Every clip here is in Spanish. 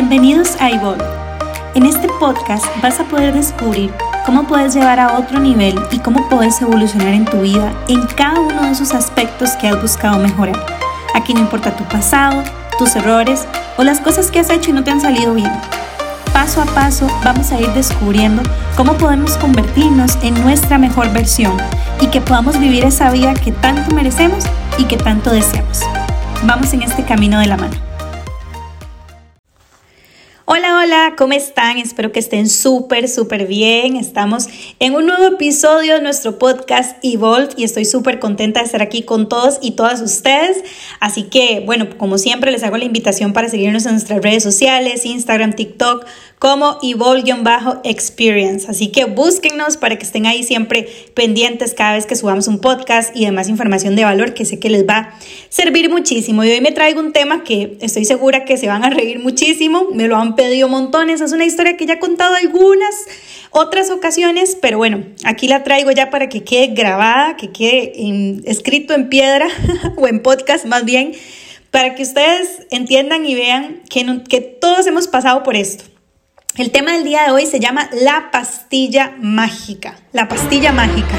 Bienvenidos a Evolve. En este podcast vas a poder descubrir cómo puedes llevar a otro nivel y cómo puedes evolucionar en tu vida en cada uno de esos aspectos que has buscado mejorar. Aquí no importa tu pasado, tus errores o las cosas que has hecho y no te han salido bien. Paso a paso vamos a ir descubriendo cómo podemos convertirnos en nuestra mejor versión y que podamos vivir esa vida que tanto merecemos y que tanto deseamos. Vamos en este camino de la mano. Hola, ¿cómo están? Espero que estén súper, súper bien. Estamos en un nuevo episodio de nuestro podcast Evolve y estoy súper contenta de estar aquí con todos y todas ustedes. Así que, bueno, como siempre, les hago la invitación para seguirnos en nuestras redes sociales, Instagram, TikTok, como Evolve-Experience. Así que búsquennos para que estén ahí siempre pendientes cada vez que subamos un podcast y demás información de valor que sé que les va a servir muchísimo. Y hoy me traigo un tema que estoy segura que se van a reír muchísimo. Me lo han pedido montones. Es una historia que ya he contado algunas otras ocasiones, pero bueno, aquí la traigo ya para que quede grabada, que quede escrito en piedra o en podcast más bien, para que ustedes entiendan y vean que, que todos hemos pasado por esto. El tema del día de hoy se llama la pastilla mágica. La pastilla mágica.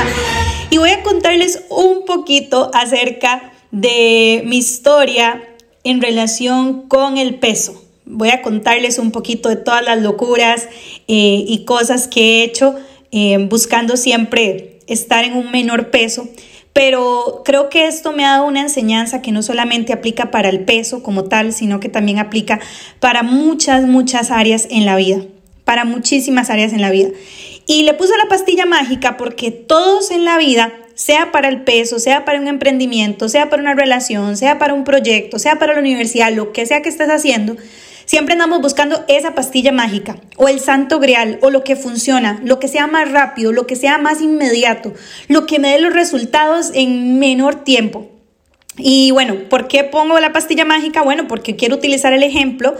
y voy a contarles un poquito acerca de mi historia en relación con el peso. Voy a contarles un poquito de todas las locuras eh, y cosas que he hecho eh, buscando siempre estar en un menor peso. Pero creo que esto me ha dado una enseñanza que no solamente aplica para el peso como tal, sino que también aplica para muchas, muchas áreas en la vida, para muchísimas áreas en la vida. Y le puse la pastilla mágica porque todos en la vida, sea para el peso, sea para un emprendimiento, sea para una relación, sea para un proyecto, sea para la universidad, lo que sea que estés haciendo, Siempre andamos buscando esa pastilla mágica o el santo grial o lo que funciona, lo que sea más rápido, lo que sea más inmediato, lo que me dé los resultados en menor tiempo. Y bueno, ¿por qué pongo la pastilla mágica? Bueno, porque quiero utilizar el ejemplo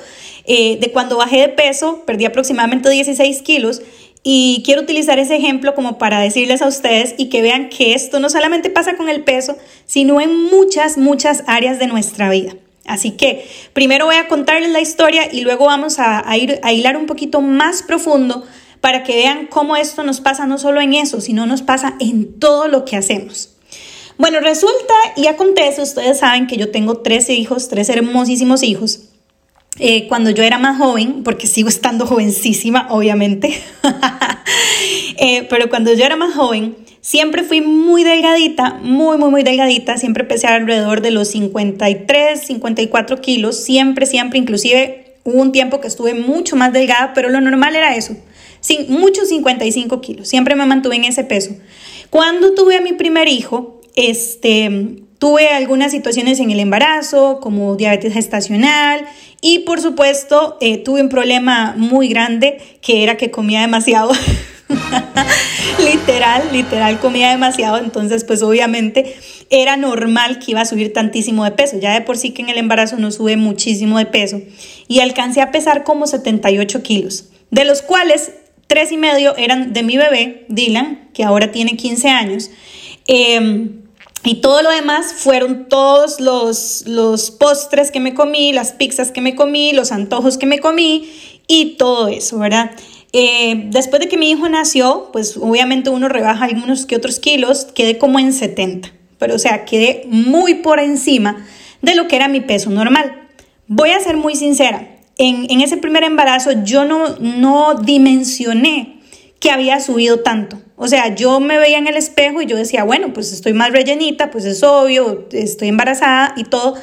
eh, de cuando bajé de peso, perdí aproximadamente 16 kilos y quiero utilizar ese ejemplo como para decirles a ustedes y que vean que esto no solamente pasa con el peso, sino en muchas, muchas áreas de nuestra vida. Así que primero voy a contarles la historia y luego vamos a, ir a hilar un poquito más profundo para que vean cómo esto nos pasa no solo en eso, sino nos pasa en todo lo que hacemos. Bueno, resulta y acontece, ustedes saben que yo tengo tres hijos, tres hermosísimos hijos. Eh, cuando yo era más joven, porque sigo estando jovencísima, obviamente, eh, pero cuando yo era más joven, Siempre fui muy delgadita, muy, muy, muy delgadita. Siempre pesé alrededor de los 53, 54 kilos. Siempre, siempre, inclusive hubo un tiempo que estuve mucho más delgada, pero lo normal era eso. Sin, muchos 55 kilos. Siempre me mantuve en ese peso. Cuando tuve a mi primer hijo, este, tuve algunas situaciones en el embarazo, como diabetes gestacional, y por supuesto eh, tuve un problema muy grande, que era que comía demasiado. literal, literal comía demasiado, entonces pues obviamente era normal que iba a subir tantísimo de peso. Ya de por sí que en el embarazo no sube muchísimo de peso y alcancé a pesar como 78 kilos, de los cuales tres y medio eran de mi bebé, Dylan, que ahora tiene 15 años. Em, y todo lo demás fueron todos los, los postres que me comí, las pizzas que me comí, los antojos que me comí y todo eso, ¿verdad? Eh, después de que mi hijo nació, pues obviamente uno rebaja algunos que otros kilos, quedé como en 70, pero o sea, quedé muy por encima de lo que era mi peso normal. Voy a ser muy sincera, en, en ese primer embarazo yo no, no dimensioné que había subido tanto. O sea, yo me veía en el espejo y yo decía, bueno, pues estoy más rellenita, pues es obvio, estoy embarazada y todo,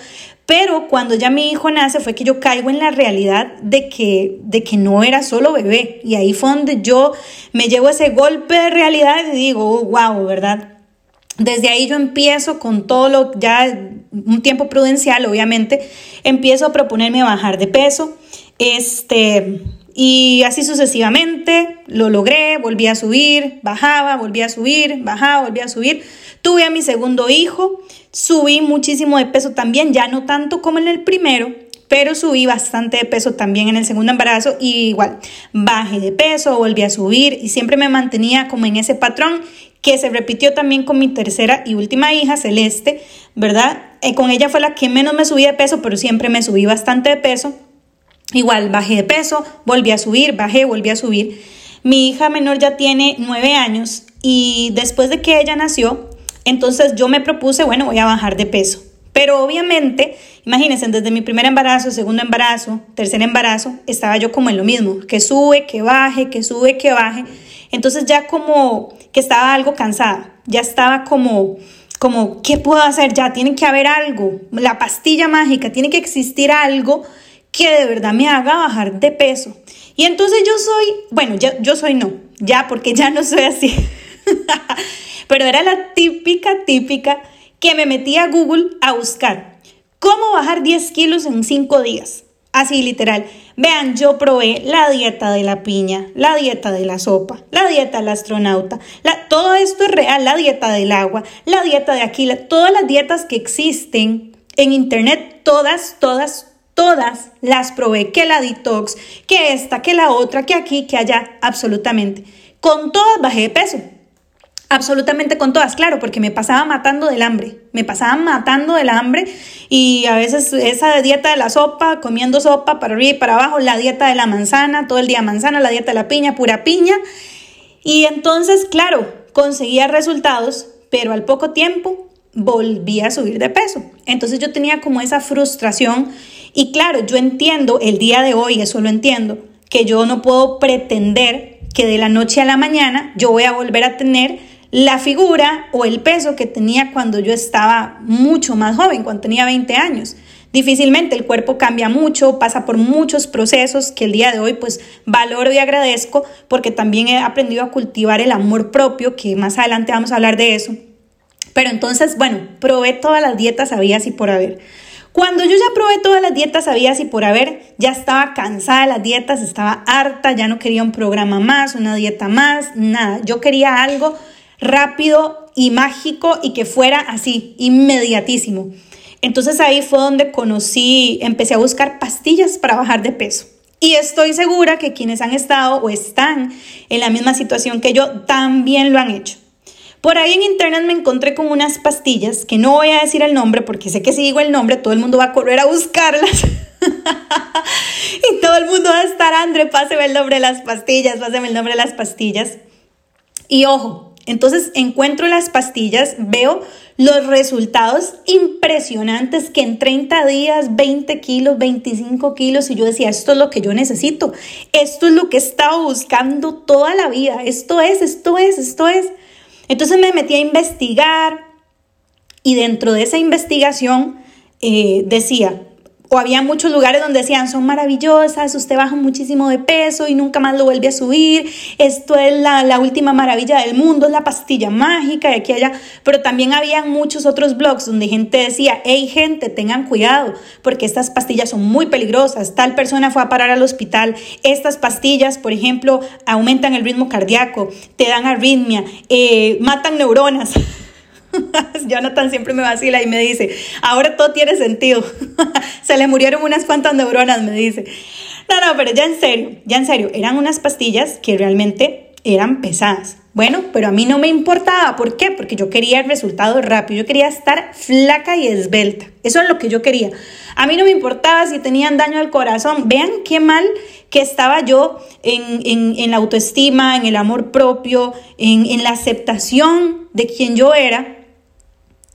pero cuando ya mi hijo nace fue que yo caigo en la realidad de que, de que no era solo bebé. Y ahí fue donde yo me llevo ese golpe de realidad y digo, wow, ¿verdad? Desde ahí yo empiezo con todo lo, ya un tiempo prudencial, obviamente, empiezo a proponerme bajar de peso. Este, y así sucesivamente, lo logré, volví a subir, bajaba, volví a subir, bajaba, volví a subir. Tuve a mi segundo hijo, subí muchísimo de peso también, ya no tanto como en el primero, pero subí bastante de peso también en el segundo embarazo igual bajé de peso, volví a subir y siempre me mantenía como en ese patrón que se repitió también con mi tercera y última hija, Celeste, ¿verdad? Eh, con ella fue la que menos me subí de peso, pero siempre me subí bastante de peso. Igual, bajé de peso, volví a subir, bajé, volví a subir. Mi hija menor ya tiene nueve años y después de que ella nació, entonces yo me propuse, bueno, voy a bajar de peso. Pero obviamente, imagínense, desde mi primer embarazo, segundo embarazo, tercer embarazo, estaba yo como en lo mismo, que sube, que baje, que sube, que baje. Entonces ya como que estaba algo cansada, ya estaba como, como, ¿qué puedo hacer? Ya tiene que haber algo, la pastilla mágica, tiene que existir algo que de verdad me haga bajar de peso. Y entonces yo soy, bueno, yo soy no, ya porque ya no soy así. Pero era la típica, típica que me metí a Google a buscar cómo bajar 10 kilos en 5 días. Así literal. Vean, yo probé la dieta de la piña, la dieta de la sopa, la dieta del astronauta. La, todo esto es real, la dieta del agua, la dieta de Aquila, todas las dietas que existen en internet, todas, todas, todas las probé. Que la detox, que esta, que la otra, que aquí, que allá, absolutamente. Con todas bajé de peso. Absolutamente con todas, claro, porque me pasaba matando del hambre, me pasaba matando del hambre y a veces esa dieta de la sopa, comiendo sopa para arriba y para abajo, la dieta de la manzana, todo el día manzana, la dieta de la piña, pura piña. Y entonces, claro, conseguía resultados, pero al poco tiempo volvía a subir de peso. Entonces yo tenía como esa frustración y claro, yo entiendo el día de hoy, eso lo entiendo, que yo no puedo pretender que de la noche a la mañana yo voy a volver a tener la figura o el peso que tenía cuando yo estaba mucho más joven, cuando tenía 20 años. Difícilmente el cuerpo cambia mucho, pasa por muchos procesos que el día de hoy pues valoro y agradezco porque también he aprendido a cultivar el amor propio, que más adelante vamos a hablar de eso. Pero entonces, bueno, probé todas las dietas habías y por haber. Cuando yo ya probé todas las dietas habías y por haber, ya estaba cansada de las dietas, estaba harta, ya no quería un programa más, una dieta más, nada. Yo quería algo rápido y mágico y que fuera así, inmediatísimo. Entonces ahí fue donde conocí, empecé a buscar pastillas para bajar de peso. Y estoy segura que quienes han estado o están en la misma situación que yo también lo han hecho. Por ahí en internet me encontré con unas pastillas que no voy a decir el nombre porque sé que si digo el nombre todo el mundo va a correr a buscarlas. y todo el mundo va a estar, André, páseme el nombre de las pastillas, páseme el nombre de las pastillas. Y ojo, entonces encuentro las pastillas, veo los resultados impresionantes que en 30 días, 20 kilos, 25 kilos, y yo decía, esto es lo que yo necesito, esto es lo que he estado buscando toda la vida, esto es, esto es, esto es. Entonces me metí a investigar y dentro de esa investigación eh, decía, o había muchos lugares donde decían, son maravillosas, usted baja muchísimo de peso y nunca más lo vuelve a subir, esto es la, última maravilla del mundo, es la pastilla mágica de aquí allá, pero también había muchos otros blogs donde gente decía, hey gente, tengan cuidado, porque estas pastillas son muy peligrosas, tal persona fue a parar al hospital, estas pastillas, por ejemplo, aumentan el ritmo cardíaco, te dan arritmia, eh, matan neuronas. Jonathan siempre me vacila y me dice, ahora todo tiene sentido. Se le murieron unas cuantas neuronas, me dice. No, no, pero ya en serio, ya en serio, eran unas pastillas que realmente eran pesadas. Bueno, pero a mí no me importaba. ¿Por qué? Porque yo quería el resultado rápido. Yo quería estar flaca y esbelta. Eso es lo que yo quería. A mí no me importaba si tenían daño al corazón. Vean qué mal que estaba yo en, la autoestima, en el amor propio, en, en la aceptación de quien yo era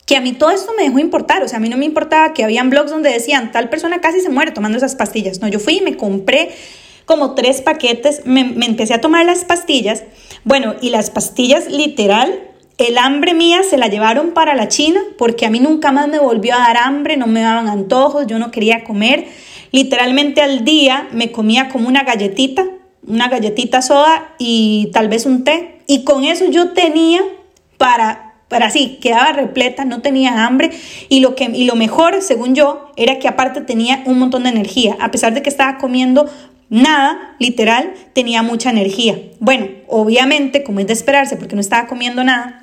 que a mí todo esto me dejó importar, o sea, a mí no me importaba que habían blogs donde decían, tal persona casi se muere tomando esas pastillas. No, yo fui y me compré como tres paquetes, me, empecé a tomar las pastillas. Bueno, y las pastillas literal, el hambre mía se la llevaron para la China porque a mí nunca más me volvió a dar hambre, no me daban antojos, yo no quería comer. Literalmente al día me comía como una galletita, una galletita soda y tal vez un té. Y con eso yo tenía para pero así, quedaba repleta, no tenía hambre y lo, que, y lo mejor, según yo, era que aparte tenía un montón de energía, a pesar de que estaba comiendo nada, literal, tenía mucha energía. Bueno, obviamente, como es de esperarse, porque no estaba comiendo nada,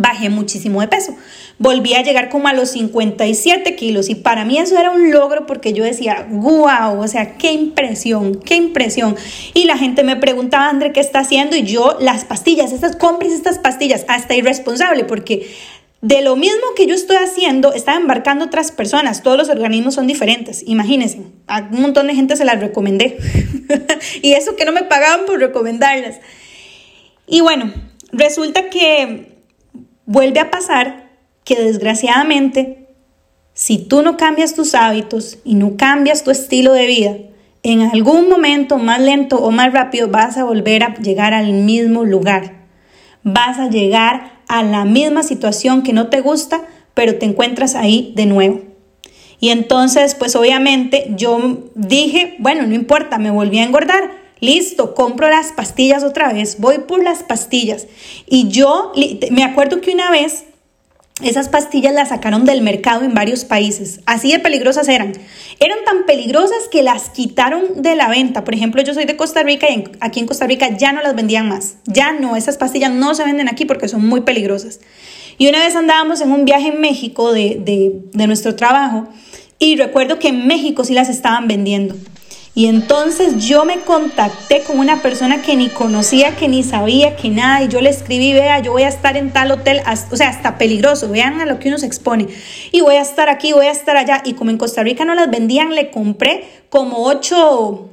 bajé muchísimo de peso. Volví a llegar como a los 57 kilos y para mí eso era un logro porque yo decía, wow, o sea, qué impresión, qué impresión. Y la gente me preguntaba, André, ¿qué está haciendo? Y yo, las pastillas, estas compres estas pastillas, hasta irresponsable porque de lo mismo que yo estoy haciendo, están embarcando otras personas. Todos los organismos son diferentes. Imagínense, a un montón de gente se las recomendé. y eso que no me pagaban por recomendarlas. Y bueno, resulta que vuelve a pasar que desgraciadamente, si tú no cambias tus hábitos y no cambias tu estilo de vida, en algún momento más lento o más rápido vas a volver a llegar al mismo lugar. Vas a llegar a la misma situación que no te gusta, pero te encuentras ahí de nuevo. Y entonces, pues obviamente yo dije, bueno, no importa, me volví a engordar. Listo, compro las pastillas otra vez, voy por las pastillas. Y yo me acuerdo que una vez esas pastillas las sacaron del mercado en varios países. Así de peligrosas eran. Eran tan peligrosas que las quitaron de la venta. Por ejemplo, yo soy de Costa Rica y aquí en Costa Rica ya no las vendían más. Ya no, esas pastillas no se venden aquí porque son muy peligrosas. Y una vez andábamos en un viaje en México de, de, nuestro trabajo y recuerdo que en México sí las estaban vendiendo. Y entonces yo me contacté con una persona que ni conocía, que ni sabía, que nada, y yo le escribí, vea, yo voy a estar en tal hotel, o sea, hasta peligroso, vean a lo que uno se expone, y voy a estar aquí, voy a estar allá, y como en Costa Rica no las vendían, le compré como ocho,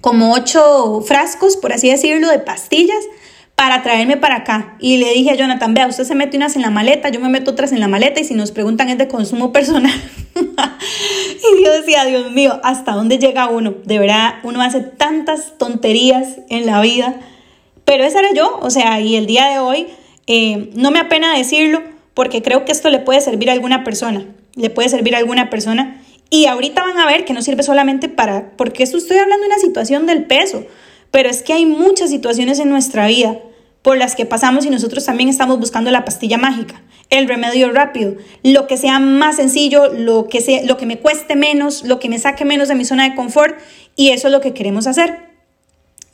como ocho frascos, por así decirlo, de pastillas, para traerme para acá. Y le dije a Jonathan, vea, usted se mete unas en la maleta, yo me meto otras en la maleta y si nos preguntan es de consumo personal. y yo decía, Dios mío, ¿hasta dónde llega uno? De verdad, uno hace tantas tonterías en la vida. Pero esa era yo, o sea, y el día de hoy eh, no me apena decirlo porque creo que esto le puede servir a alguna persona, le puede servir a alguna persona. Y ahorita van a ver que no sirve solamente para, porque esto estoy hablando de una situación del peso, pero es que hay muchas situaciones en nuestra vida por las que pasamos y nosotros también estamos buscando la pastilla mágica, el remedio rápido, lo que sea más sencillo, lo que, sea, lo que me cueste menos, lo que me saque menos de mi zona de confort y eso es lo que queremos hacer.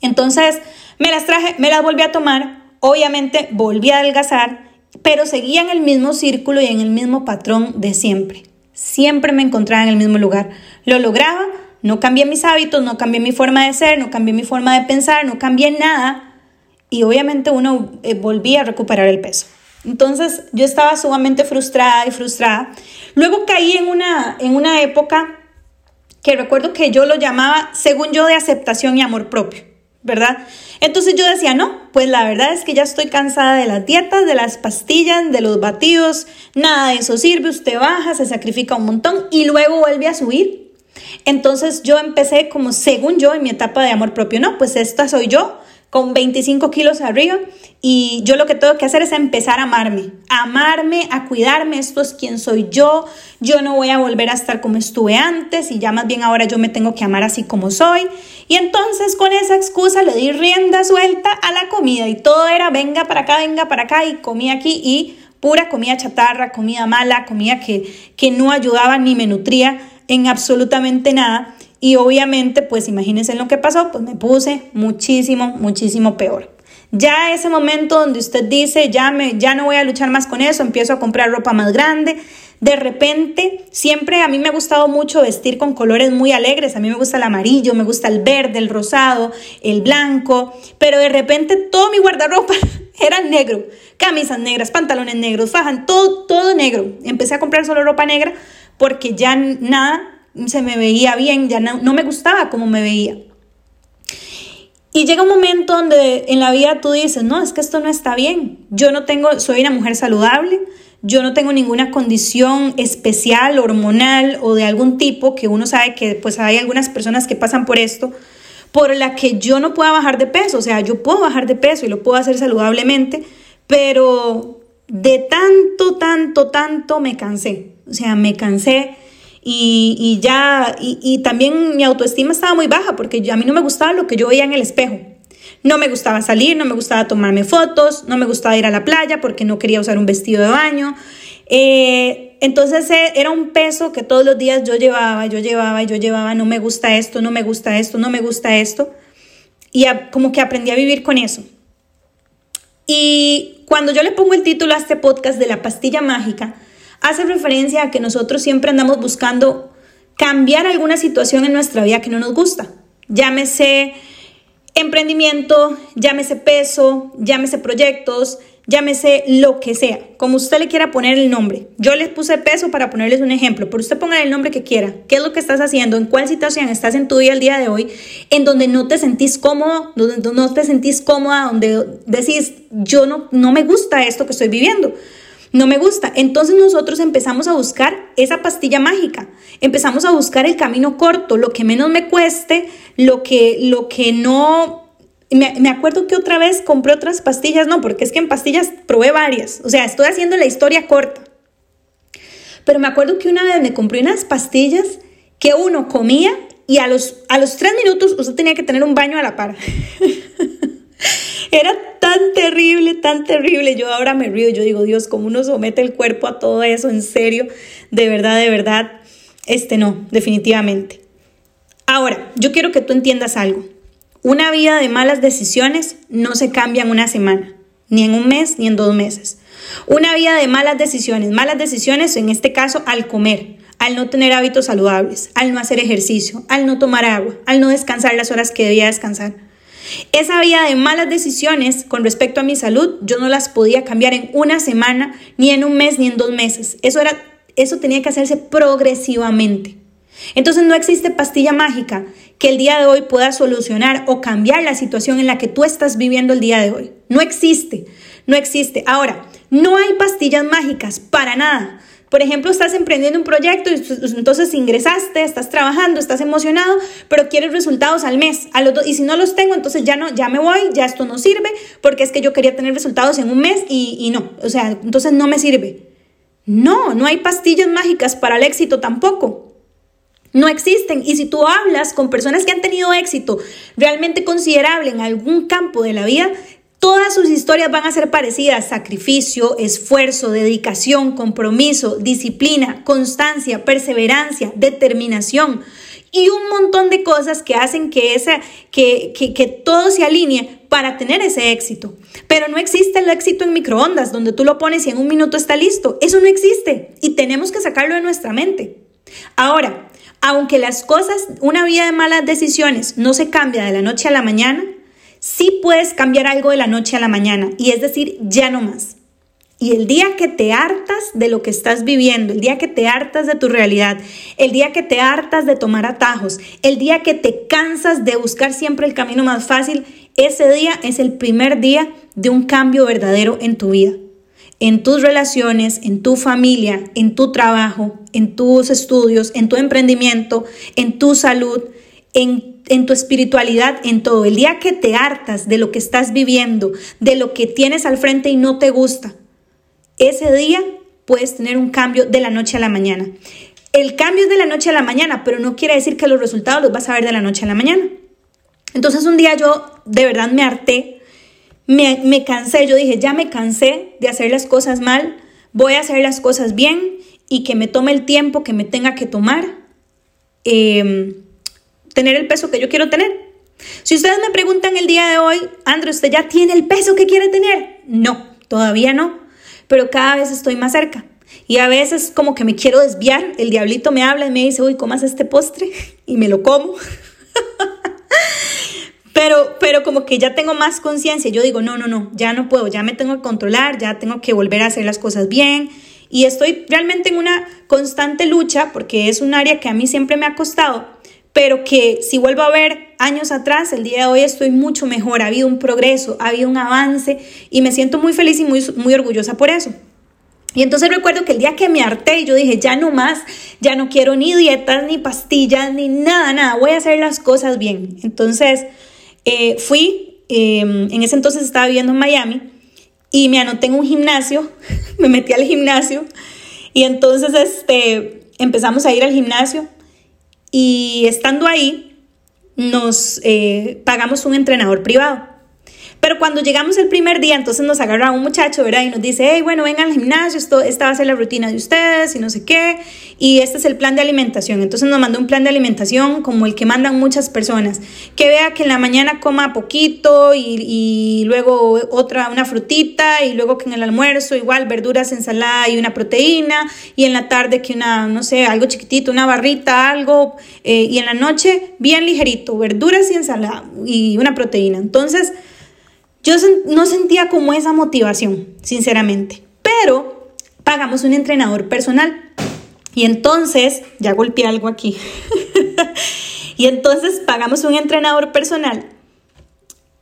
Entonces me las traje, me las volví a tomar, obviamente volví a adelgazar, pero seguía en el mismo círculo y en el mismo patrón de siempre. Siempre me encontraba en el mismo lugar. Lo lograba, no cambié mis hábitos, no cambié mi forma de ser, no cambié mi forma de pensar, no cambié nada. Y obviamente uno eh, volvía a recuperar el peso. Entonces yo estaba sumamente frustrada y frustrada. Luego caí en una, en una época que recuerdo que yo lo llamaba, según yo, de aceptación y amor propio, ¿verdad? Entonces yo decía, no, pues la verdad es que ya estoy cansada de las dietas, de las pastillas, de los batidos, nada de eso sirve, usted baja, se sacrifica un montón y luego vuelve a subir entonces yo empecé como según yo en mi etapa de amor propio, no, pues esta soy yo con 25 kilos arriba y yo lo que tengo que hacer es empezar a amarme, amarme, a cuidarme, esto es quien soy yo, yo no voy a volver a estar como estuve antes y ya más bien ahora yo me tengo que amar así como soy. Y entonces con esa excusa le di rienda suelta a la comida y todo era venga para acá, venga para acá y comí aquí y pura comida chatarra, comida mala, comida que, que no ayudaba ni me nutría en absolutamente nada. Y obviamente, pues imagínense lo que pasó, pues me puse muchísimo, muchísimo peor. Ya ese momento donde usted dice, ya, me, ya no voy a luchar más con eso, empiezo a comprar ropa más grande. De repente, siempre a mí me ha gustado mucho vestir con colores muy alegres. A mí me gusta el amarillo, me gusta el verde, el rosado, el blanco. Pero de repente todo mi guardarropa era negro. Camisas negras, pantalones negros, fajan, todo, todo negro. Empecé a comprar solo ropa negra porque ya nada se me veía bien, ya no, me gustaba como me veía. Y llega un momento donde en la vida tú dices, no, es que esto no está bien. Yo no tengo, soy una mujer saludable, yo no tengo ninguna condición especial, hormonal o de algún tipo, que uno sabe que pues hay algunas personas que pasan por esto, por la que yo no pueda bajar de peso. O sea, yo puedo bajar de peso y lo puedo hacer saludablemente, pero de tanto, tanto, tanto me cansé. O sea, me cansé y, ya, y, también mi autoestima estaba muy baja porque a mí no me gustaba lo que yo veía en el espejo. No me gustaba salir, no me gustaba tomarme fotos, no me gustaba ir a la playa porque no quería usar un vestido de baño. Eh, entonces eh, era un peso que todos los días yo llevaba, yo llevaba, yo llevaba, no me gusta esto, no me gusta esto, no me gusta esto. Y como que aprendí a vivir con eso. Y cuando yo le pongo el título a este podcast de la pastilla mágica, hace referencia a que nosotros siempre andamos buscando cambiar alguna situación en nuestra vida que no nos gusta. Llámese emprendimiento, llámese peso, llámese proyectos, llámese lo que sea, como usted le quiera poner el nombre. Yo les puse peso para ponerles un ejemplo, pero usted ponga el nombre que quiera. ¿Qué es lo que estás haciendo? ¿En cuál situación estás en tu día el día de hoy? En donde no te sentís cómodo, donde no te sentís cómoda, donde decís, yo no, no me gusta esto que estoy viviendo. No me gusta. Entonces nosotros empezamos a buscar esa pastilla mágica. Empezamos a buscar el camino corto, lo que menos me cueste, lo que, lo que no me, acuerdo que otra vez compré otras pastillas, no, porque es que en pastillas probé varias, o sea, estoy haciendo la historia corta. Pero me acuerdo que una vez me compré unas pastillas que uno comía y a los, a los tres minutos usted tenía que tener un baño a la par. Era tan terrible, tan terrible. Yo ahora me río, yo digo, Dios, ¿cómo uno somete el cuerpo a todo eso? En serio, de verdad, de verdad. Este no, definitivamente. Ahora, yo quiero que tú entiendas algo. Una vida de malas decisiones no se cambia en una semana, ni en un mes, ni en dos meses. Una vida de malas decisiones, malas decisiones en este caso al comer, al no tener hábitos saludables, al no hacer ejercicio, al no tomar agua, al no descansar las horas que debía descansar. Esa vida de malas decisiones con respecto a mi salud, yo no las podía cambiar en una semana, ni en un mes, ni en dos meses. Eso era, eso tenía que hacerse progresivamente. Entonces no existe pastilla mágica que el día de hoy pueda solucionar o cambiar la situación en la que tú estás viviendo el día de hoy. No existe, no existe. Ahora, no hay pastillas mágicas para nada. Por ejemplo, estás emprendiendo un proyecto y entonces ingresaste, estás trabajando, estás emocionado, pero quieres resultados al mes. A los y si no los tengo, entonces ya no, ya me voy, ya esto no sirve, porque es que yo quería tener resultados en un mes y, y no. O sea, entonces no me sirve. No, no hay pastillas mágicas para el éxito tampoco. No existen. Y si tú hablas con personas que han tenido éxito realmente considerable en algún campo de la vida, todas sus historias van a ser parecidas. Sacrificio, esfuerzo, dedicación, compromiso, disciplina, constancia, perseverancia, determinación y un montón de cosas que hacen que, esa, que, que, que todo se alinee para tener ese éxito. Pero no existe el éxito en microondas, donde tú lo pones y en un minuto está listo. Eso no existe y tenemos que sacarlo de nuestra mente. Ahora, aunque las cosas, una vida de malas decisiones no se cambia de la noche a la mañana, sí puedes cambiar algo de la noche a la mañana y es decir, ya no más. Y el día que te hartas de lo que estás viviendo, el día que te hartas de tu realidad, el día que te hartas de tomar atajos, el día que te cansas de buscar siempre el camino más fácil, ese día es el primer día de un cambio verdadero en tu vida en tus relaciones, en tu familia, en tu trabajo, en tus estudios, en tu emprendimiento, en tu salud, en, en, tu espiritualidad, en todo. El día que te hartas de lo que estás viviendo, de lo que tienes al frente y no te gusta, ese día puedes tener un cambio de la noche a la mañana. El cambio es de la noche a la mañana, pero no quiere decir que los resultados los vas a ver de la noche a la mañana. Entonces un día yo de verdad me harté me, cansé, yo dije, ya me cansé de hacer las cosas mal, voy a hacer las cosas bien y que me tome el tiempo que me tenga que tomar, em, tener el peso que yo quiero tener. Si ustedes me preguntan el día de hoy, André, ¿usted ya tiene el peso que quiere tener? No, todavía no, pero cada vez estoy más cerca. Y a veces como que me quiero desviar, el diablito me habla y me dice, uy, comas este postre y me lo como. Pero, pero como que ya tengo más conciencia, yo digo, no, no, no, ya no puedo, ya me tengo que controlar, ya tengo que volver a hacer las cosas bien. Y estoy realmente en una constante lucha porque es un área que a mí siempre me ha costado, pero que si vuelvo a ver años atrás, el día de hoy estoy mucho mejor, ha habido un progreso, ha habido un avance y me siento muy feliz y muy, muy orgullosa por eso. Y entonces recuerdo que el día que me harté, yo dije, ya no más, ya no quiero ni dietas, ni pastillas, ni nada, nada, voy a hacer las cosas bien. Entonces, eh, fui, em, en ese entonces estaba viviendo en Miami y me anoté en un gimnasio, me metí al gimnasio y entonces este, empezamos a ir al gimnasio y estando ahí nos eh, pagamos un entrenador privado. Pero cuando llegamos el primer día, entonces nos agarra un muchacho, ¿verdad? Y nos dice, hey, bueno, vengan al gimnasio, esto, esta va a ser la rutina de ustedes y no sé qué. Y este es el plan de alimentación. Entonces nos mandó un plan de alimentación como el que mandan muchas personas. Que vea que en la mañana coma poquito y, y luego otra, una frutita y luego que en el almuerzo igual verduras, ensalada y una proteína. Y en la tarde que una, no sé, algo chiquitito, una barrita, algo. Eh, y en la noche bien ligerito, verduras y ensalada y una proteína. Entonces yo no sentía como esa motivación, sinceramente. Pero pagamos un entrenador personal. Y entonces, ya golpeé algo aquí. y entonces pagamos un entrenador personal.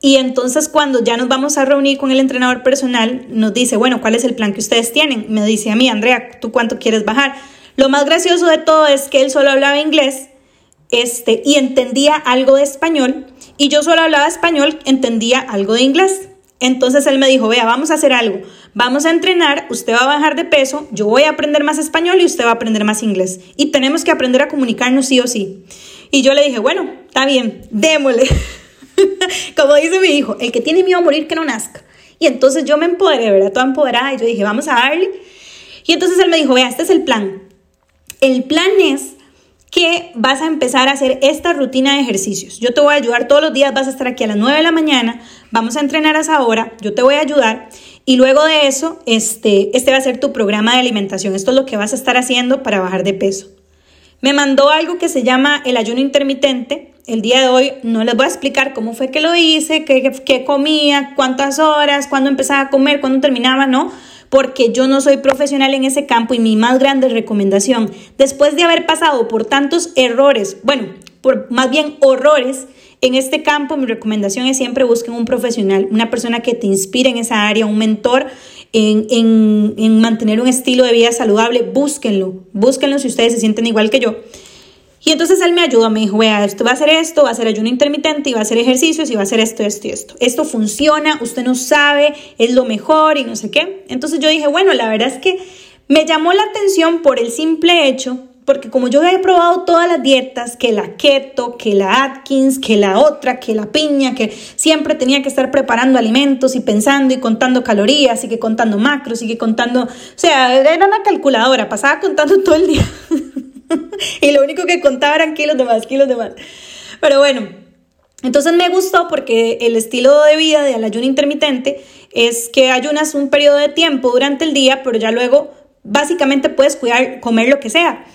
Y entonces cuando ya nos vamos a reunir con el entrenador personal, nos dice, bueno, ¿cuál es el plan que ustedes tienen? Me dice a mí, Andrea, ¿tú cuánto quieres bajar? Lo más gracioso de todo es que él solo hablaba inglés este, y entendía algo de español y yo solo hablaba español, entendía algo de inglés. Entonces él me dijo, vea, vamos a hacer algo, vamos a entrenar, usted va a bajar de peso, yo voy a aprender más español y usted va a aprender más inglés. Y tenemos que aprender a comunicarnos sí o sí. Y yo le dije, bueno, está bien, démosle. Como dice mi hijo, el que tiene miedo a morir que no nazca. Y entonces yo me empoderé, ¿verdad? Toda empoderada y yo dije, vamos a darle. Y entonces él me dijo, vea, este es el plan. El plan es que vas a empezar a hacer esta rutina de ejercicios. Yo te voy a ayudar todos los días, vas a estar aquí a las 9 de la mañana, vamos a entrenar a esa hora, yo te voy a ayudar y luego de eso, este, este va a ser tu programa de alimentación. Esto es lo que vas a estar haciendo para bajar de peso. Me mandó algo que se llama el ayuno intermitente. El día de hoy no les voy a explicar cómo fue que lo hice, qué, qué comía, cuántas horas, cuándo empezaba a comer, cuándo terminaba, no porque yo no soy profesional en ese campo y mi más grande recomendación, después de haber pasado por tantos errores, bueno, por más bien horrores, en este campo mi recomendación es siempre busquen un profesional, una persona que te inspire en esa área, un mentor en, en mantener un estilo de vida saludable, búsquenlo, búsquenlo si ustedes se sienten igual que yo. Y entonces él me ayudó, me dijo, vea, esto va a hacer esto, va a ser ayuno intermitente y va a hacer ejercicios y va a hacer esto, esto y esto. Esto funciona, usted no sabe, es lo mejor y no sé qué. Entonces yo dije, bueno, la verdad es que me llamó la atención por el simple hecho, porque como yo había probado todas las dietas, que la keto, que la Atkins, que la otra, que la piña, que siempre tenía que estar preparando alimentos y pensando y contando calorías y que contando macros y que contando, o sea, era una calculadora, pasaba contando todo el día. y lo único que contaba eran kilos de más, kilos de más. Pero bueno, entonces me gustó porque el estilo de vida del ayuno intermitente es que ayunas un periodo de tiempo durante el día, pero ya luego básicamente puedes cuidar, comer lo que sea.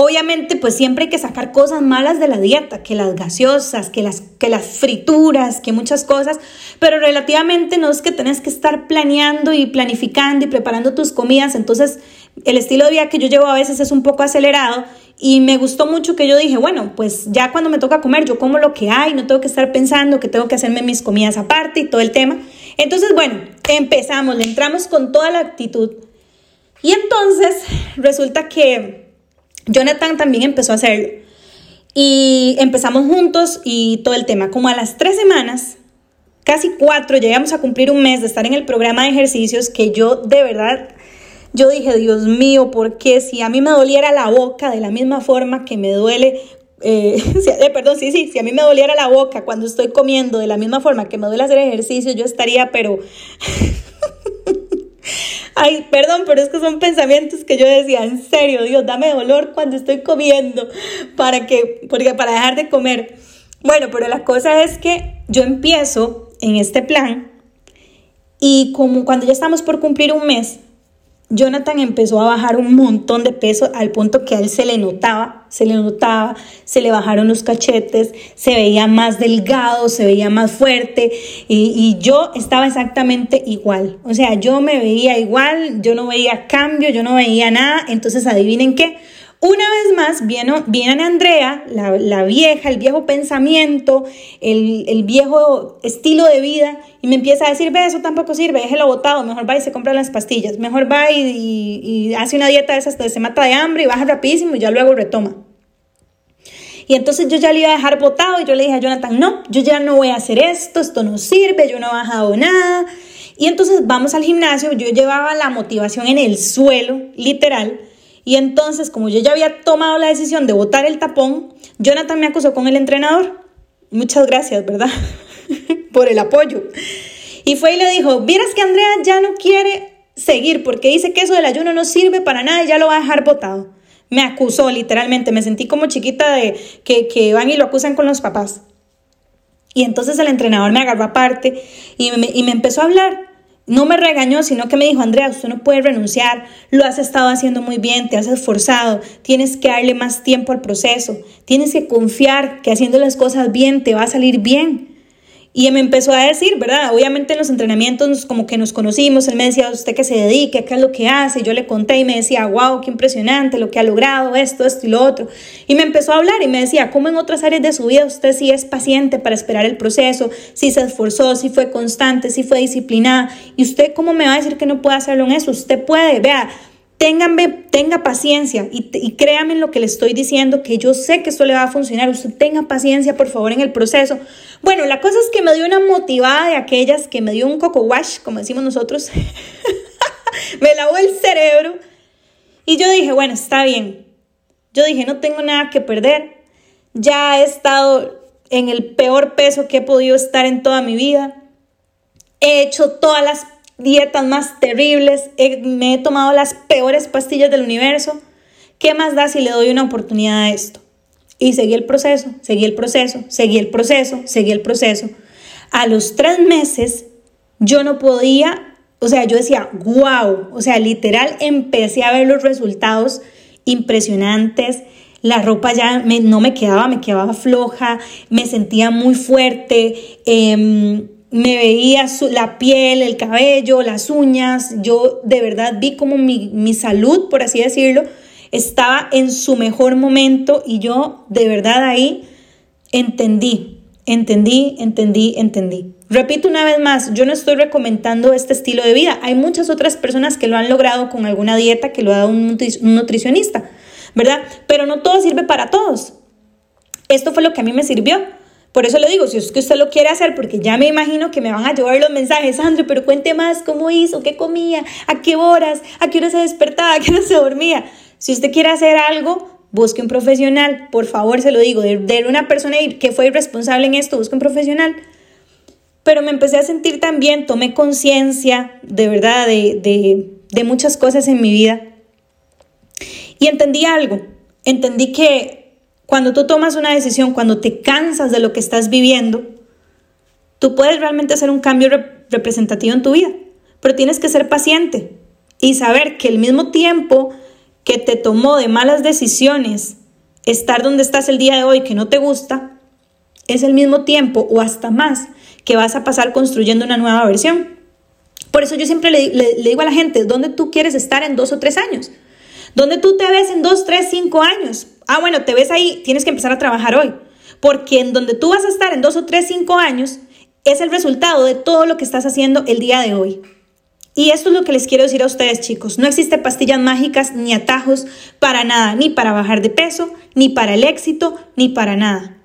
Obviamente, pues siempre hay que sacar cosas malas de la dieta, que las gaseosas, que las, que las frituras, que muchas cosas, pero relativamente no es que tenés que estar planeando y planificando y preparando tus comidas, entonces el estilo de vida que yo llevo a veces es un poco acelerado y me gustó mucho que yo dije, bueno, pues ya cuando me toca comer, yo como lo que hay, no tengo que estar pensando que tengo que hacerme mis comidas aparte y todo el tema. Entonces, bueno, empezamos, le entramos con toda la actitud. Y entonces resulta que Jonathan también empezó a hacerlo. Y empezamos juntos y todo el tema. Como a las tres semanas, casi cuatro, llegamos a cumplir un mes de estar en el programa de ejercicios que yo de verdad yo dije, Dios mío, ¿por qué si a mí me doliera la boca de la misma forma que me duele eh, eh, perdón, sí, sí, si a mí me doliera la boca cuando estoy comiendo de la misma forma que me duele hacer ejercicio, yo estaría, pero... Ay, perdón, pero es que son pensamientos que yo decía, en serio, Dios, dame dolor cuando estoy comiendo, para que, porque para dejar de comer. Bueno, pero la cosa es que yo empiezo en este plan y como cuando ya estamos por cumplir un mes, Jonathan empezó a bajar un montón de peso al punto que a él se le notaba, se le notaba, se le bajaron los cachetes, se veía más delgado, se veía más fuerte y, yo estaba exactamente igual. O sea, yo me veía igual, yo no veía cambio, yo no veía nada. Entonces, adivinen qué, una vez más viene, Andrea, la, vieja, el viejo pensamiento, el, viejo estilo de vida, y me empieza a decir, ve, eso tampoco sirve, déjelo botado, mejor va y se compra las pastillas, mejor va y, hace una dieta de esas, se mata de hambre y baja rapidísimo y ya luego retoma. Y entonces yo ya le iba a dejar botado y yo le dije a Jonathan, no, yo ya no voy a hacer esto, esto no sirve, yo no he bajado nada. Y entonces vamos al gimnasio, yo llevaba la motivación en el suelo, literal, y entonces, como yo ya había tomado la decisión de botar el tapón, Jonathan me acusó con el entrenador. Muchas gracias, ¿verdad? Por el apoyo. Y fue y le dijo, vieras que Andrea ya no quiere seguir porque dice que eso del ayuno no sirve para nada y ya lo va a dejar botado. Me acusó literalmente, me sentí como chiquita de que, que van y lo acusan con los papás. Y entonces el entrenador me agarró aparte y me, y me empezó a hablar no me regañó, sino que me dijo, Andrea, usted no puede renunciar, lo has estado haciendo muy bien, te has esforzado, tienes que darle más tiempo al proceso, tienes que confiar que haciendo las cosas bien te va a salir bien. Y me empezó a decir, ¿verdad? Obviamente en los entrenamientos como que nos conocimos, él me decía, ¿usted qué se dedica? ¿Qué es lo que hace? yo le conté y me decía, wow, qué impresionante lo que ha logrado, esto, esto y lo otro. Y me empezó a hablar y me decía, ¿cómo en otras áreas de su vida usted sí es paciente para esperar el proceso? Si se esforzó, si fue constante, si fue disciplinada. ¿Y usted cómo me va a decir que no puede hacerlo en eso? Usted puede, vea, Ténganme, tenga paciencia y, y créame en lo que le estoy diciendo, que yo sé que esto le va a funcionar. Usted tenga paciencia, por favor, en el proceso. Bueno, la cosa es que me dio una motivada de aquellas que me dio un coco wash, como decimos nosotros. me lavó el cerebro. Y yo dije, bueno, está bien. Yo dije, no tengo nada que perder. Ya he estado en el peor peso que he podido estar en toda mi vida. He hecho todas las dietas más terribles, me he tomado las peores pastillas del universo. ¿Qué más da si le doy una oportunidad a esto? Y seguí el proceso, seguí el proceso, seguí el proceso, seguí el proceso. A los tres meses yo no podía, o sea, yo decía, wow, o sea, literal empecé a ver los resultados impresionantes. La ropa ya no me quedaba, me quedaba floja, me sentía muy fuerte. Eh, me veía la piel, el cabello, las uñas, yo de verdad vi como mi, mi, salud, por así decirlo, estaba en su mejor momento y yo de verdad ahí entendí, entendí, entendí, entendí. Repito una vez más, yo no estoy recomendando este estilo de vida. Hay muchas otras personas que lo han logrado con alguna dieta que lo ha dado un nutricionista, ¿verdad? Pero no todo sirve para todos. Esto fue lo que a mí me sirvió. Por eso le digo, si es que usted lo quiere hacer, porque ya me imagino que me van a llevar los mensajes, Sandro, pero cuente más cómo hizo, qué comía, a qué horas, a qué hora se despertaba, a qué hora se dormía. Si usted quiere hacer algo, busque un profesional, por favor, se lo digo, de, una persona que fue irresponsable en esto, busque un profesional. Pero me empecé a sentir también, tomé conciencia de verdad de, de, de muchas cosas en mi vida. Y entendí algo, entendí que cuando tú tomas una decisión, cuando te cansas de lo que estás viviendo, tú puedes realmente hacer un cambio representativo en tu vida, pero tienes que ser paciente y saber que el mismo tiempo que te tomó de malas decisiones estar donde estás el día de hoy que no te gusta, es el mismo tiempo o hasta más que vas a pasar construyendo una nueva versión. Por eso yo siempre le, le digo a la gente, ¿dónde tú quieres estar en dos o tres años? ¿Dónde tú te ves en dos, tres, cinco años? Ah, bueno, te ves ahí, tienes que empezar a trabajar hoy. Porque en donde tú vas a estar en dos o tres, cinco años es el resultado de todo lo que estás haciendo el día de hoy. Y esto es lo que les quiero decir a ustedes, chicos. No existen pastillas mágicas ni atajos para nada, ni para bajar de peso, ni para el éxito, ni para nada.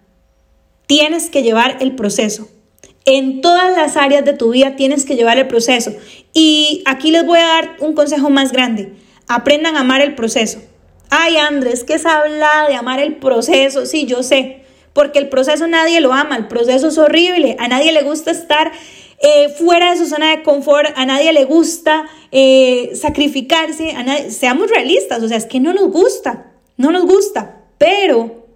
Tienes que llevar el proceso. En todas las áreas de tu vida tienes que llevar el proceso. Y aquí les voy a dar un consejo más grande. Aprendan a amar el proceso. Ay, Andrés, que se habla de amar el proceso. Sí, yo sé, porque el proceso nadie lo ama, el proceso es horrible, a nadie le gusta estar eh, fuera de su zona de confort, a nadie le gusta eh, sacrificarse, seamos realistas, o sea, es que no nos gusta, no nos gusta, pero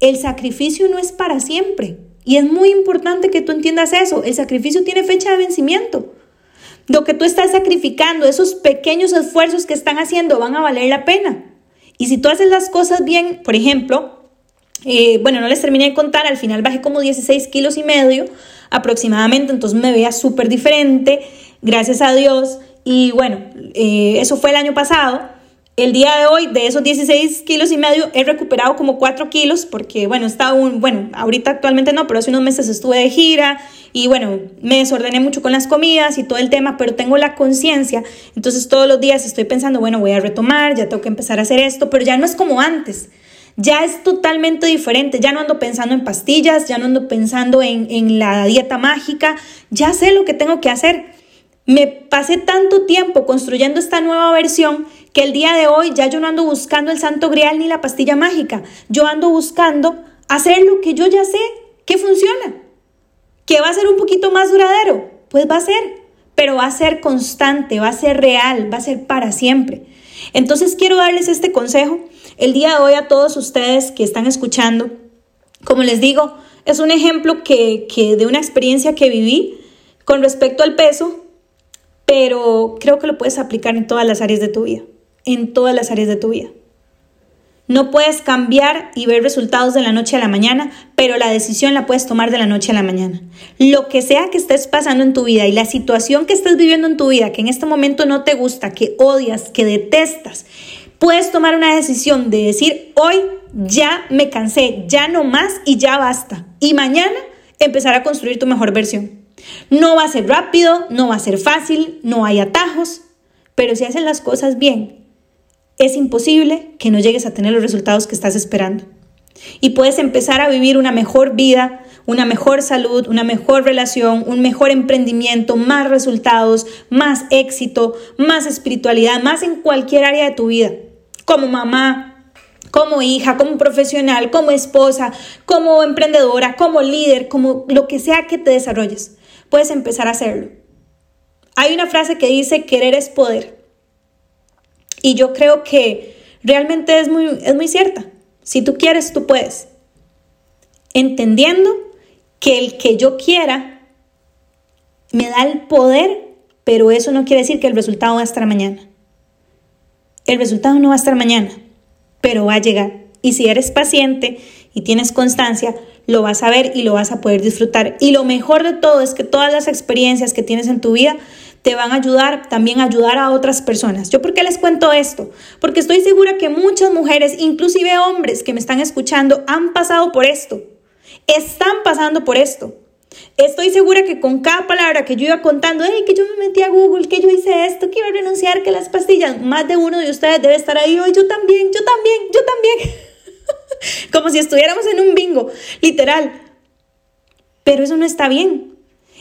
el sacrificio no es para siempre. Y es muy importante que tú entiendas eso, el sacrificio tiene fecha de vencimiento. Lo que tú estás sacrificando, esos pequeños esfuerzos que están haciendo van a valer la pena. Y si tú haces las cosas bien, por ejemplo, eh, bueno, no les terminé de contar, al final bajé como 16 kilos y medio aproximadamente, entonces me veía súper diferente, gracias a Dios. Y bueno, eh, eso fue el año pasado. El día de hoy, de esos 16 kilos y medio, he recuperado como 4 kilos porque, bueno, estaba un, bueno, ahorita actualmente no, pero hace unos meses estuve de gira y, bueno, me desordené mucho con las comidas y todo el tema, pero tengo la conciencia. Entonces, todos los días estoy pensando, bueno, voy a retomar, ya tengo que empezar a hacer esto, pero ya no es como antes. Ya es totalmente diferente, ya no ando pensando en pastillas, ya no ando pensando en, en la dieta mágica, ya sé lo que tengo que hacer. Me pasé tanto tiempo construyendo esta nueva versión que el día de hoy ya yo no ando buscando el santo grial ni la pastilla mágica. Yo ando buscando hacer lo que yo ya sé que funciona. ¿Que va a ser un poquito más duradero? Pues va a ser, pero va a ser constante, va a ser real, va a ser para siempre. Entonces quiero darles este consejo el día de hoy a todos ustedes que están escuchando. Como les digo, es un ejemplo que, que de una experiencia que viví con respecto al peso pero creo que lo puedes aplicar en todas las áreas de tu vida, en todas las áreas de tu vida. No puedes cambiar y ver resultados de la noche a la mañana, pero la decisión la puedes tomar de la noche a la mañana. Lo que sea que estés pasando en tu vida y la situación que estés viviendo en tu vida, que en este momento no te gusta, que odias, que detestas, puedes tomar una decisión de decir, hoy ya me cansé, ya no más y ya basta. Y mañana empezar a construir tu mejor versión. No va a ser rápido, no va a ser fácil, no hay atajos, pero si hacen las cosas bien es imposible que no llegues a tener los resultados que estás esperando. Y puedes empezar a vivir una mejor vida, una mejor salud, una mejor relación, un mejor emprendimiento, más resultados, más éxito, más espiritualidad, más en cualquier área de tu vida. Como mamá, como hija, como profesional, como esposa, como emprendedora, como líder, como lo que sea que te desarrolles. Puedes empezar a hacerlo. Hay una frase que dice, querer es poder. Y yo creo que realmente es muy, es muy cierta. Si tú quieres, tú puedes. Entendiendo que el que yo quiera me da el poder, pero eso no quiere decir que el resultado va a estar mañana. El resultado no va a estar mañana, pero va a llegar. Y si eres paciente y tienes constancia, lo vas a ver y lo vas a poder disfrutar. Y lo mejor de todo es que todas las experiencias que tienes en tu vida te van a ayudar también a ayudar a otras personas. ¿Yo por qué les cuento esto? Porque estoy segura que muchas mujeres, inclusive hombres que me están escuchando, han pasado por esto. Están pasando por esto. Estoy segura que con cada palabra que yo iba contando, hey, que yo me metí a Google, que yo hice esto, que iba a renunciar, que las pastillas, más de uno de ustedes debe estar ahí hoy, yo también, yo también, yo también. Como si estuviéramos en un bingo, literal. Pero eso no está bien.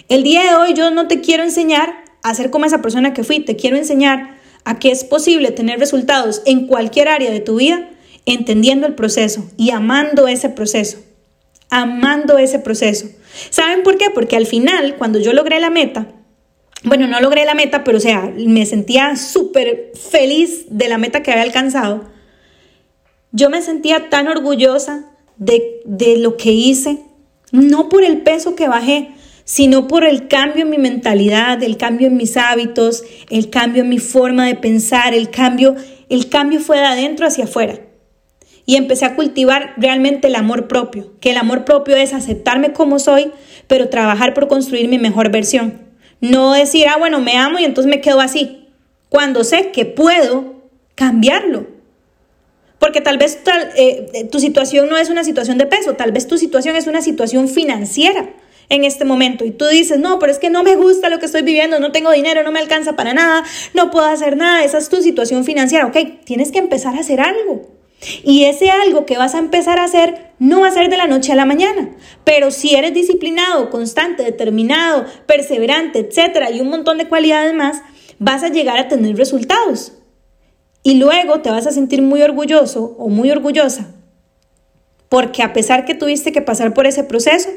El día de hoy yo no te quiero enseñar a ser como esa persona que fui. Te quiero enseñar a que es posible tener resultados en cualquier área de tu vida entendiendo el proceso y amando ese proceso. Amando ese proceso. ¿Saben por qué? Porque al final, cuando yo logré la meta, bueno, no logré la meta, pero o sea, me sentía súper feliz de la meta que había alcanzado. Yo me sentía tan orgullosa de, de lo que hice, no por el peso que bajé, sino por el cambio en mi mentalidad, el cambio en mis hábitos, el cambio en mi forma de pensar, el cambio, el cambio fue de adentro hacia afuera. Y empecé a cultivar realmente el amor propio, que el amor propio es aceptarme como soy, pero trabajar por construir mi mejor versión. No decir, ah, bueno, me amo y entonces me quedo así, cuando sé que puedo cambiarlo. Porque tal vez eh, tu situación no es una situación de peso, tal vez tu situación es una situación financiera en este momento y tú dices, no, pero es que no me gusta lo que estoy viviendo, no tengo dinero, no me alcanza para nada, no puedo hacer nada, esa es tu situación financiera, ok, tienes que empezar a hacer algo. Y ese algo que vas a empezar a hacer no va a ser de la noche a la mañana, pero si eres disciplinado, constante, determinado, perseverante, etcétera, y un montón de cualidades más, vas a llegar a tener resultados. Y luego te vas a sentir muy orgulloso o muy orgullosa, porque a pesar que tuviste que pasar por ese proceso,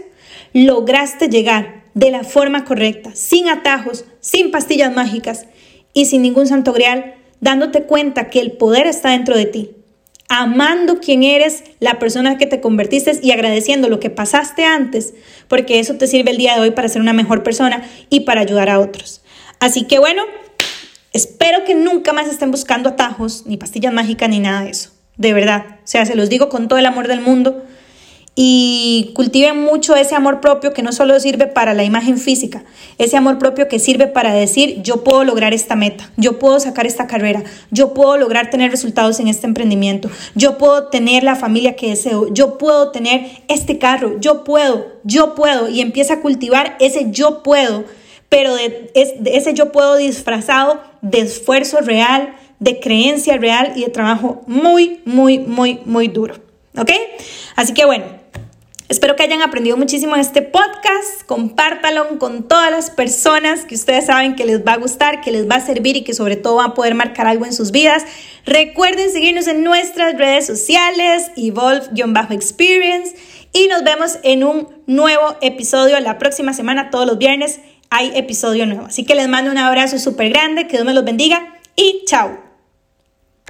lograste llegar de la forma correcta, sin atajos, sin pastillas mágicas y sin ningún santo grial, dándote cuenta que el poder está dentro de ti, amando quién eres, la persona que te convertiste y agradeciendo lo que pasaste antes, porque eso te sirve el día de hoy para ser una mejor persona y para ayudar a otros. Así que bueno, espero que nunca más estén buscando atajos, ni pastillas mágicas, ni nada de eso. De verdad. O sea, se los digo con todo el amor del mundo y cultiven mucho ese amor propio que no solo sirve para la imagen física, ese amor propio que sirve para decir yo puedo lograr esta meta, yo puedo sacar esta carrera, yo puedo lograr tener resultados en este emprendimiento, yo puedo tener la familia que deseo, yo puedo tener este carro, yo puedo, yo puedo y empieza a cultivar ese yo puedo, pero de, de ese yo puedo disfrazado de esfuerzo real, de creencia real y de trabajo muy, muy, muy, muy duro. ¿Ok? Así que bueno, Espero que hayan aprendido muchísimo en este podcast. Compártalo con todas las personas que ustedes saben que les va a gustar, que les va a servir y que sobre todo va a poder marcar algo en sus vidas. Recuerden seguirnos en nuestras redes sociales, Evolve-Experience. Y nos vemos en un nuevo episodio la próxima semana, todos los viernes hay episodio nuevo. Así que les mando un abrazo súper grande, que Dios me los bendiga y chao.